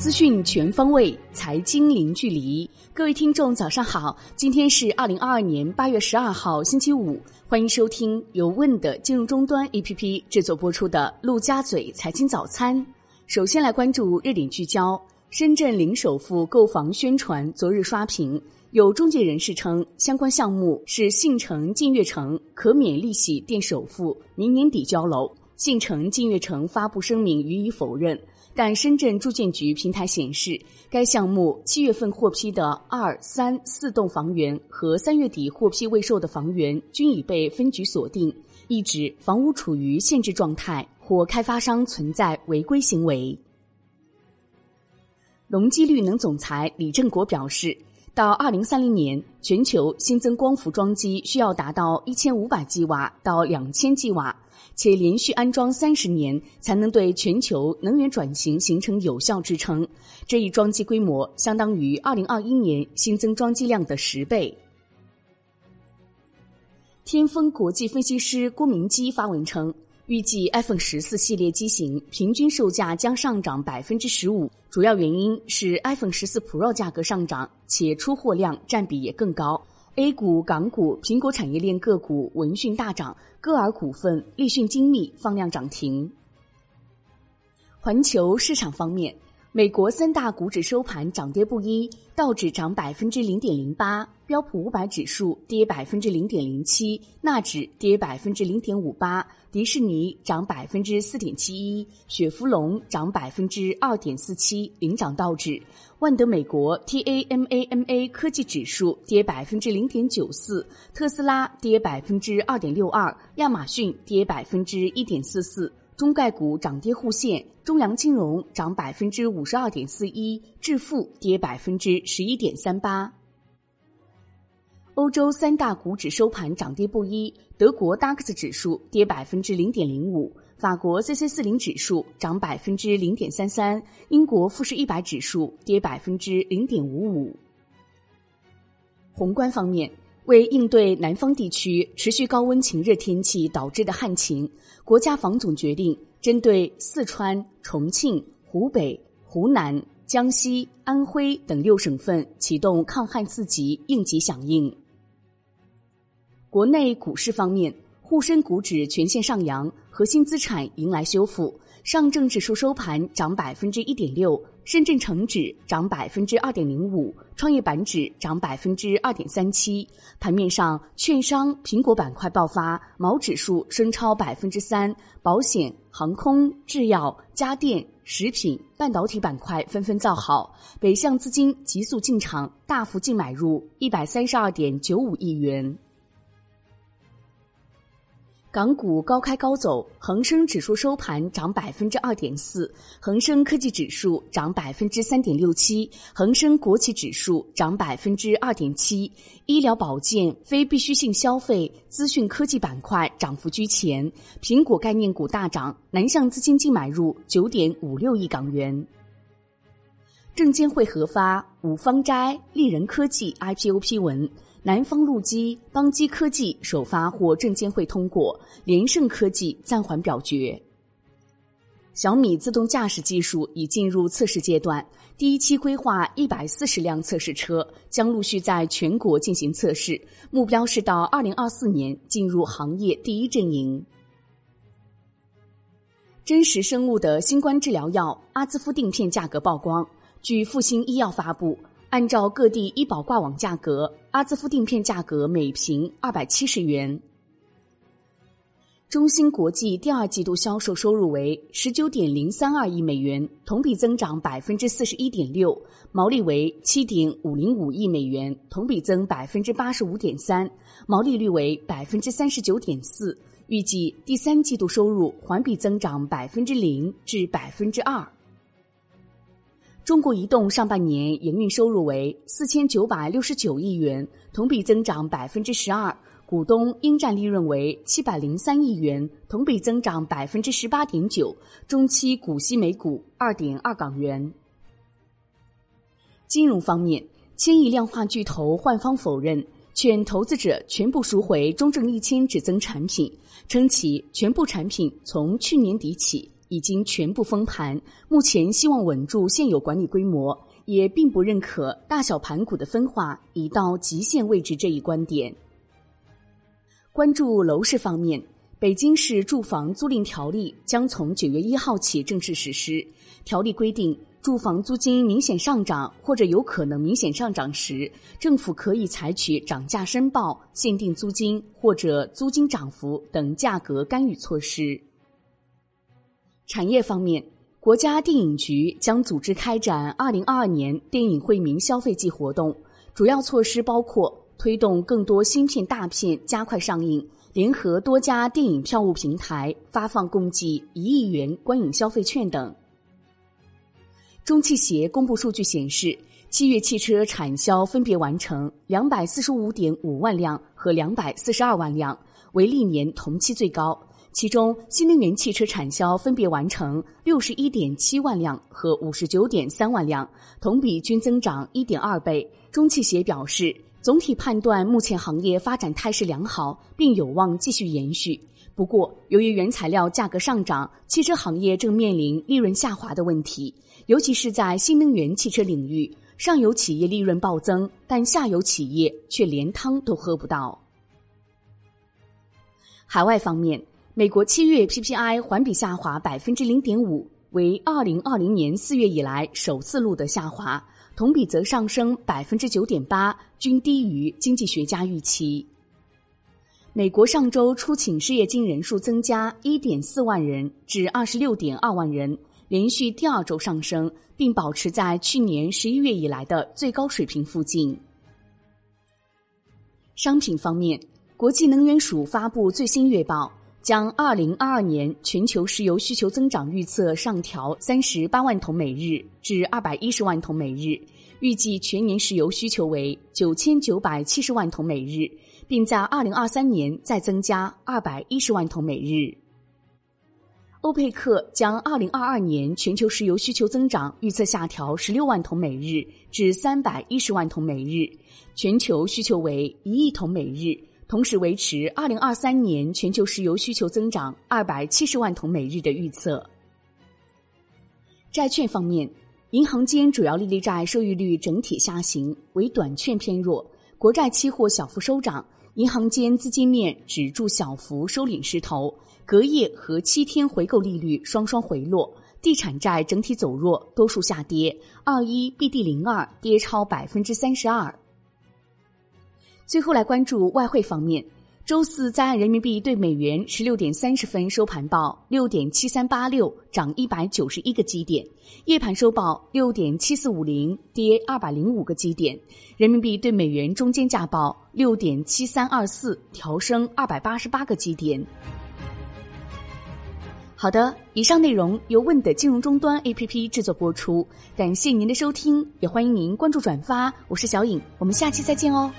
资讯全方位，财经零距离。各位听众，早上好！今天是二零二二年八月十二号，星期五。欢迎收听由问的金融终端 APP 制作播出的《陆家嘴财经早餐》。首先来关注热点聚焦：深圳零首付购房宣传昨日刷屏，有中介人士称相关项目是信诚晋悦城可免利息垫首付，明年底交楼。信诚晋悦城发布声明予以否认。但深圳住建局平台显示，该项目七月份获批的二、三、四栋房源和三月底获批未售的房源均已被分局锁定，一指房屋处于限制状态或开发商存在违规行为。隆基绿能总裁李振国表示，到二零三零年，全球新增光伏装机需要达到一千五百 g 瓦到两千 g 瓦。且连续安装三十年，才能对全球能源转型形成有效支撑。这一装机规模相当于二零二一年新增装机量的十倍。天风国际分析师郭明基发文称，预计 iPhone 十四系列机型平均售价将上涨百分之十五，主要原因是 iPhone 十四 Pro 价格上涨，且出货量占比也更高。A 股、港股、苹果产业链个股闻讯大涨，歌尔股份、立讯精密放量涨停。环球市场方面。美国三大股指收盘涨跌不一，道指涨百分之零点零八，标普五百指数跌百分之零点零七，纳指跌百分之零点五八，迪士尼涨百分之四点七一，雪佛龙涨百分之二点四七，领涨道指。万德美国 TAMAMA 科技指数跌百分之零点九四，特斯拉跌百分之二点六二，亚马逊跌百分之一点四四。中概股涨跌互现，中粮金融涨百分之五十二点四一，致富跌百分之十一点三八。欧洲三大股指收盘涨跌不一，德国 DAX 指数跌百分之零点零五，法国 CC 四零指数涨百分之零点三三，英国富时一百指数跌百分之零点五五。宏观方面。为应对南方地区持续高温晴热天气导致的旱情，国家防总决定针对四川、重庆、湖北、湖南、江西、安徽等六省份启动抗旱四级应急响应。国内股市方面，沪深股指全线上扬，核心资产迎来修复。上证指数收盘涨百分之一点六，深圳成指涨百分之二点零五，创业板指涨百分之二点三七。盘面上，券商、苹果板块爆发，毛指数升超百分之三，保险、航空、制药、家电、食品、半导体板块纷纷造好。北向资金急速进场，大幅净买入一百三十二点九五亿元。港股高开高走，恒生指数收盘涨百分之二点四，恒生科技指数涨百分之三点六七，恒生国企指数涨百分之二点七。医疗保健、非必需性消费、资讯科技板块涨幅居前，苹果概念股大涨，南向资金净买入九点五六亿港元。证监会核发五方斋、丽人科技 IPO 批文。南方路基、邦基科技首发获证监会通过，联盛科技暂缓表决。小米自动驾驶技术已进入测试阶段，第一期规划一百四十辆测试车将陆续在全国进行测试，目标是到二零二四年进入行业第一阵营。真实生物的新冠治疗药阿兹夫定片价格曝光，据复星医药发布。按照各地医保挂网价格，阿兹夫定片价格每瓶二百七十元。中芯国际第二季度销售收入为十九点零三二亿美元，同比增长百分之四十一点六，毛利为七点五零五亿美元，同比增百分之八十五点三，毛利率为百分之三十九点四。预计第三季度收入环比增长百分之零至百分之二。中国移动上半年营运收入为四千九百六十九亿元，同比增长百分之十二，股东应占利润为七百零三亿元，同比增长百分之十八点九，中期股息每股二点二港元。金融方面，千亿量化巨头换方否认，劝投资者全部赎回中证一千只增产品，称其全部产品从去年底起。已经全部封盘，目前希望稳住现有管理规模，也并不认可大小盘股的分化已到极限位置这一观点。关注楼市方面，北京市住房租赁条例将从九月一号起正式实施。条例规定，住房租金明显上涨或者有可能明显上涨时，政府可以采取涨价申报、限定租金或者租金涨幅等价格干预措施。产业方面，国家电影局将组织开展二零二二年电影惠民消费季活动，主要措施包括。推动更多新片大片加快上映，联合多家电影票务平台发放共计一亿元观影消费券等。中汽协公布数据显示，七月汽车产销分别完成两百四十五点五万辆和两百四十二万辆，为历年同期最高。其中，新能源汽车产销分别完成六十一点七万辆和五十九点三万辆，同比均增长一点二倍。中汽协表示。总体判断，目前行业发展态势良好，并有望继续延续。不过，由于原材料价格上涨，汽车行业正面临利润下滑的问题，尤其是在新能源汽车领域，上游企业利润暴增，但下游企业却连汤都喝不到。海外方面，美国七月 PPI 环比下滑百分之零点五，为二零二零年四月以来首次录得下滑。同比则上升百分之九点八，均低于经济学家预期。美国上周初请失业金人数增加一点四万人至二十六点二万人，连续第二周上升，并保持在去年十一月以来的最高水平附近。商品方面，国际能源署发布最新月报。将二零二二年全球石油需求增长预测上调三十八万桶每日至二百一十万桶每日，预计全年石油需求为九千九百七十万桶每日，并在二零二三年再增加二百一十万桶每日。欧佩克将二零二二年全球石油需求增长预测下调十六万桶每日至三百一十万桶每日，全球需求为一亿桶每日。同时维持二零二三年全球石油需求增长二百七十万桶每日的预测。债券方面，银行间主要利率债收益率整体下行，为短券偏弱，国债期货小幅收涨，银行间资金面止住小幅收敛势头，隔夜和七天回购利率双双回落，地产债整体走弱，多数下跌，二一 BD 零二跌超百分之三十二。最后来关注外汇方面，周四在岸人民币对美元十六点三十分收盘报六点七三八六，涨一百九十一个基点；夜盘收报六点七四五零，跌二百零五个基点。人民币对美元中间价报六点七三二四，调升二百八十八个基点。好的，以上内容由问的金融终端 APP 制作播出，感谢您的收听，也欢迎您关注转发。我是小颖，我们下期再见哦。